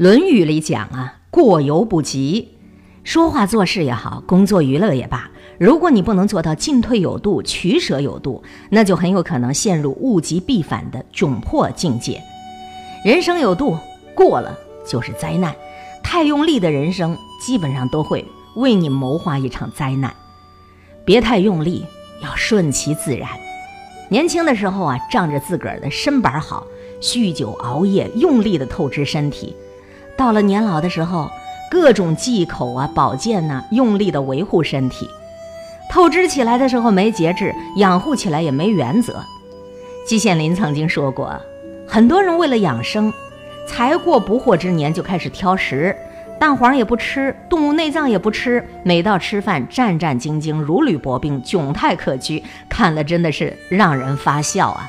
论语》里讲啊，过犹不及。说话做事也好，工作娱乐也罢，如果你不能做到进退有度、取舍有度，那就很有可能陷入物极必反的窘迫境界。人生有度，过了就是灾难。太用力的人生，基本上都会为你谋划一场灾难。别太用力，要顺其自然。年轻的时候啊，仗着自个儿的身板好，酗酒熬夜，用力的透支身体；到了年老的时候，各种忌口啊、保健呐，用力的维护身体。透支起来的时候没节制，养护起来也没原则。季羡林曾经说过，很多人为了养生，才过不惑之年就开始挑食。蛋黄也不吃，动物内脏也不吃，每到吃饭战战兢兢，如履薄冰，窘态可掬，看了真的是让人发笑啊！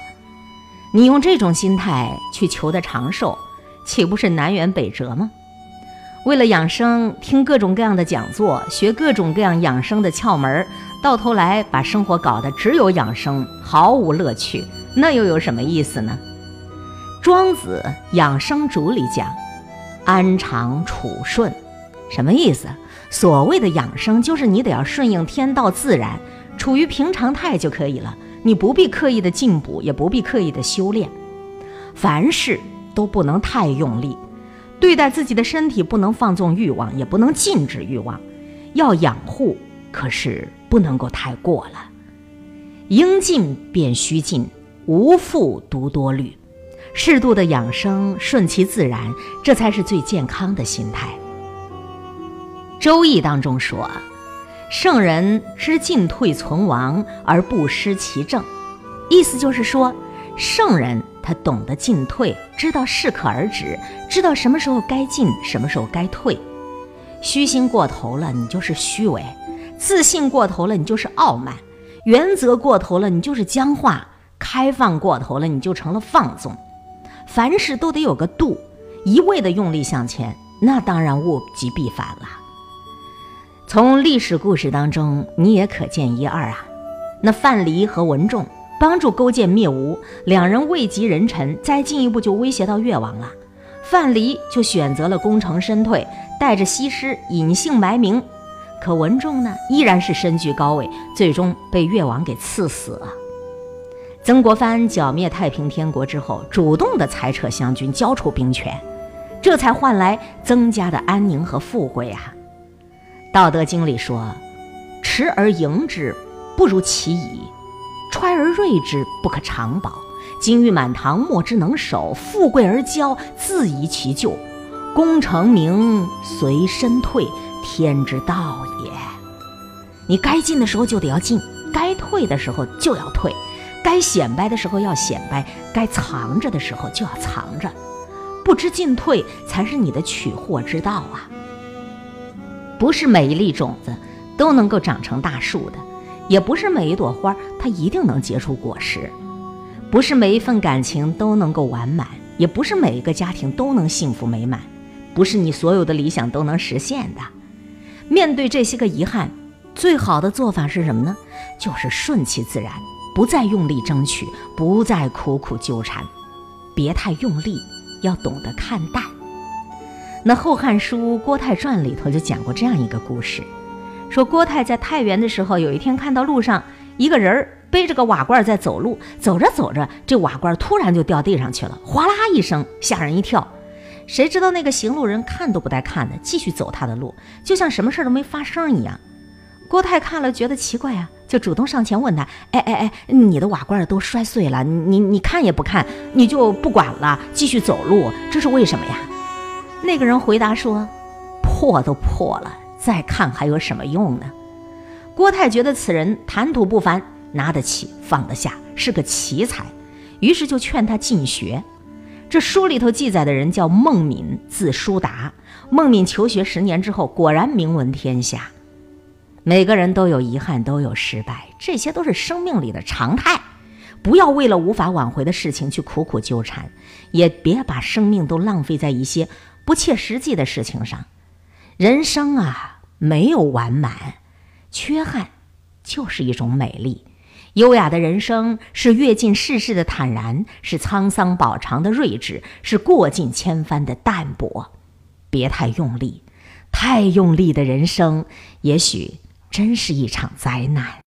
你用这种心态去求得长寿，岂不是南辕北辙吗？为了养生，听各种各样的讲座，学各种各样养生的窍门，到头来把生活搞得只有养生，毫无乐趣，那又有什么意思呢？庄子《养生主》里讲。安常处顺，什么意思？所谓的养生，就是你得要顺应天道自然，处于平常态就可以了。你不必刻意的进补，也不必刻意的修炼。凡事都不能太用力，对待自己的身体不能放纵欲望，也不能禁止欲望。要养护，可是不能够太过了。应尽便须尽，无复独多虑。适度的养生，顺其自然，这才是最健康的心态。《周易》当中说：“圣人知进退存亡而不失其正。”意思就是说，圣人他懂得进退，知道适可而止，知道什么时候该进，什么时候该退。虚心过头了，你就是虚伪；自信过头了，你就是傲慢；原则过头了，你就是僵化；开放过头了，你就成了放纵。凡事都得有个度，一味的用力向前，那当然物极必反了。从历史故事当中，你也可见一二啊。那范蠡和文仲帮助勾践灭吴，两人位极人臣，再进一步就威胁到越王了。范蠡就选择了功成身退，带着西施隐姓埋名。可文仲呢，依然是身居高位，最终被越王给赐死了。曾国藩剿灭太平天国之后，主动的裁撤湘军，交出兵权，这才换来曾家的安宁和富贵啊。《道德经》里说：“持而盈之，不如其已；揣而锐之，不可长保。金玉满堂，莫之能守；富贵而骄，自遗其咎。功成名随身退，天之道也。你该进的时候就得要进，该退的时候就要退。”该显摆的时候要显摆，该藏着的时候就要藏着，不知进退才是你的取货之道啊！不是每一粒种子都能够长成大树的，也不是每一朵花它一定能结出果实，不是每一份感情都能够完满，也不是每一个家庭都能幸福美满，不是你所有的理想都能实现的。面对这些个遗憾，最好的做法是什么呢？就是顺其自然。不再用力争取，不再苦苦纠缠，别太用力，要懂得看淡。那《后汉书·郭泰传》里头就讲过这样一个故事，说郭泰在太原的时候，有一天看到路上一个人背着个瓦罐在走路，走着走着，这瓦罐突然就掉地上去了，哗啦一声，吓人一跳。谁知道那个行路人看都不带看的，继续走他的路，就像什么事都没发生一样。郭泰看了觉得奇怪啊。就主动上前问他：“哎哎哎，你的瓦罐都摔碎了，你你看也不看，你就不管了，继续走路，这是为什么呀？”那个人回答说：“破都破了，再看还有什么用呢？”郭泰觉得此人谈吐不凡，拿得起放得下，是个奇才，于是就劝他进学。这书里头记载的人叫孟敏，字叔达。孟敏求学十年之后，果然名闻天下。每个人都有遗憾，都有失败，这些都是生命里的常态。不要为了无法挽回的事情去苦苦纠缠，也别把生命都浪费在一些不切实际的事情上。人生啊，没有完满，缺憾就是一种美丽。优雅的人生是阅尽世事的坦然，是沧桑饱尝的睿智，是过尽千帆的淡泊。别太用力，太用力的人生，也许真是一场灾难。